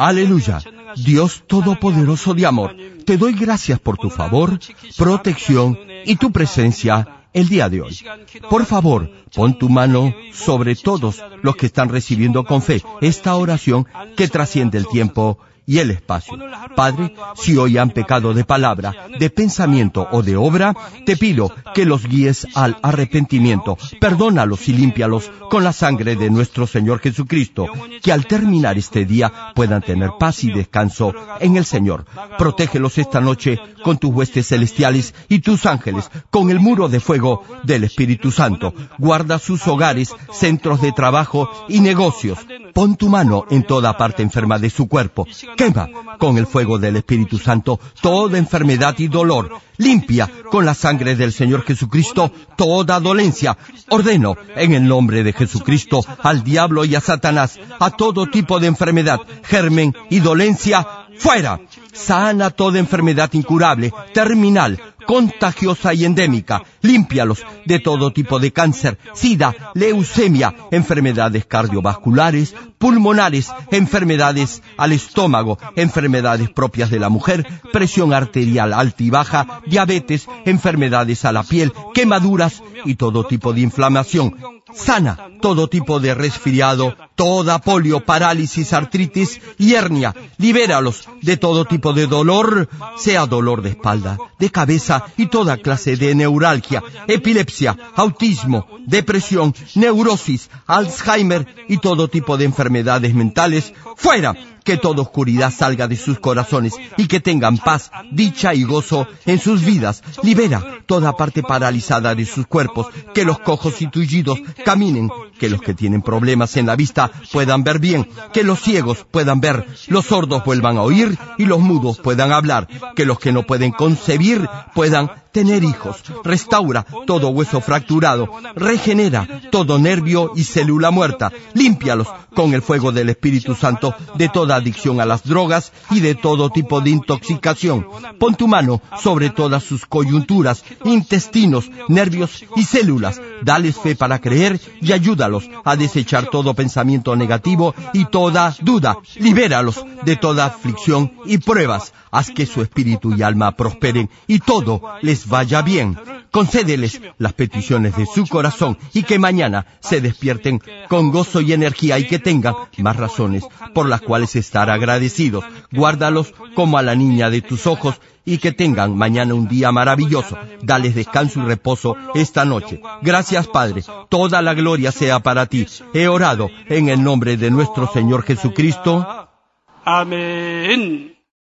Aleluya. Dios Todopoderoso de amor, te doy gracias por tu favor, protección y tu presencia el día de hoy. Por favor, pon tu mano sobre todos los que están recibiendo con fe esta oración que trasciende el tiempo y el espacio. Padre, si hoy han pecado de palabra, de pensamiento o de obra, te pido que los guíes al arrepentimiento, perdónalos y límpialos con la sangre de nuestro Señor Jesucristo, que al terminar este día puedan tener paz y descanso en el Señor. Protégelos esta noche con tus huestes celestiales y tus ángeles, con el muro de fuego del Espíritu Santo. Guarda sus hogares, centros de trabajo y negocios. Pon tu mano en toda parte enferma de su cuerpo quema con el fuego del Espíritu Santo toda enfermedad y dolor. Limpia con la sangre del Señor Jesucristo toda dolencia. Ordeno en el nombre de Jesucristo al diablo y a Satanás, a todo tipo de enfermedad, germen y dolencia, fuera. Sana toda enfermedad incurable, terminal, contagiosa y endémica. Límpialos de todo tipo de cáncer, sida, leucemia, enfermedades cardiovasculares, pulmonares, enfermedades al estómago, enfermedades propias de la mujer, presión arterial alta y baja, diabetes, enfermedades a la piel, quemaduras y todo tipo de inflamación. Sana todo tipo de resfriado, toda polio, parálisis, artritis y hernia. Libéralos de todo tipo de dolor, sea dolor de espalda, de cabeza y toda clase de neuralgia, epilepsia, autismo, depresión, neurosis, Alzheimer y todo tipo de enfermedades mentales. ¡Fuera! Que toda oscuridad salga de sus corazones y que tengan paz, dicha y gozo en sus vidas. Libera toda parte paralizada de sus cuerpos, que los cojos y tullidos caminen, que los que tienen problemas en la vista puedan ver bien, que los ciegos puedan ver, los sordos vuelvan a oír y los mudos puedan hablar, que los que no pueden concebir puedan tener hijos, restaura todo hueso fracturado, regenera todo nervio y célula muerta, límpialos con el fuego del Espíritu Santo de toda adicción a las drogas y de todo tipo de intoxicación. Pon tu mano sobre todas sus coyunturas, intestinos, nervios y células. Dales fe para creer y ayúdalos a desechar todo pensamiento negativo y toda duda. Libéralos de toda aflicción y pruebas. Haz que su espíritu y alma prosperen y todo les vaya bien. Concédeles las peticiones de su corazón y que mañana se despierten con gozo y energía y que tengan más razones por las cuales estar agradecidos. Guárdalos como a la niña de tus ojos y que tengan mañana un día maravilloso. Dales descanso y reposo esta noche. Gracias Padre. Toda la gloria sea para ti. He orado en el nombre de nuestro Señor Jesucristo. 아멘.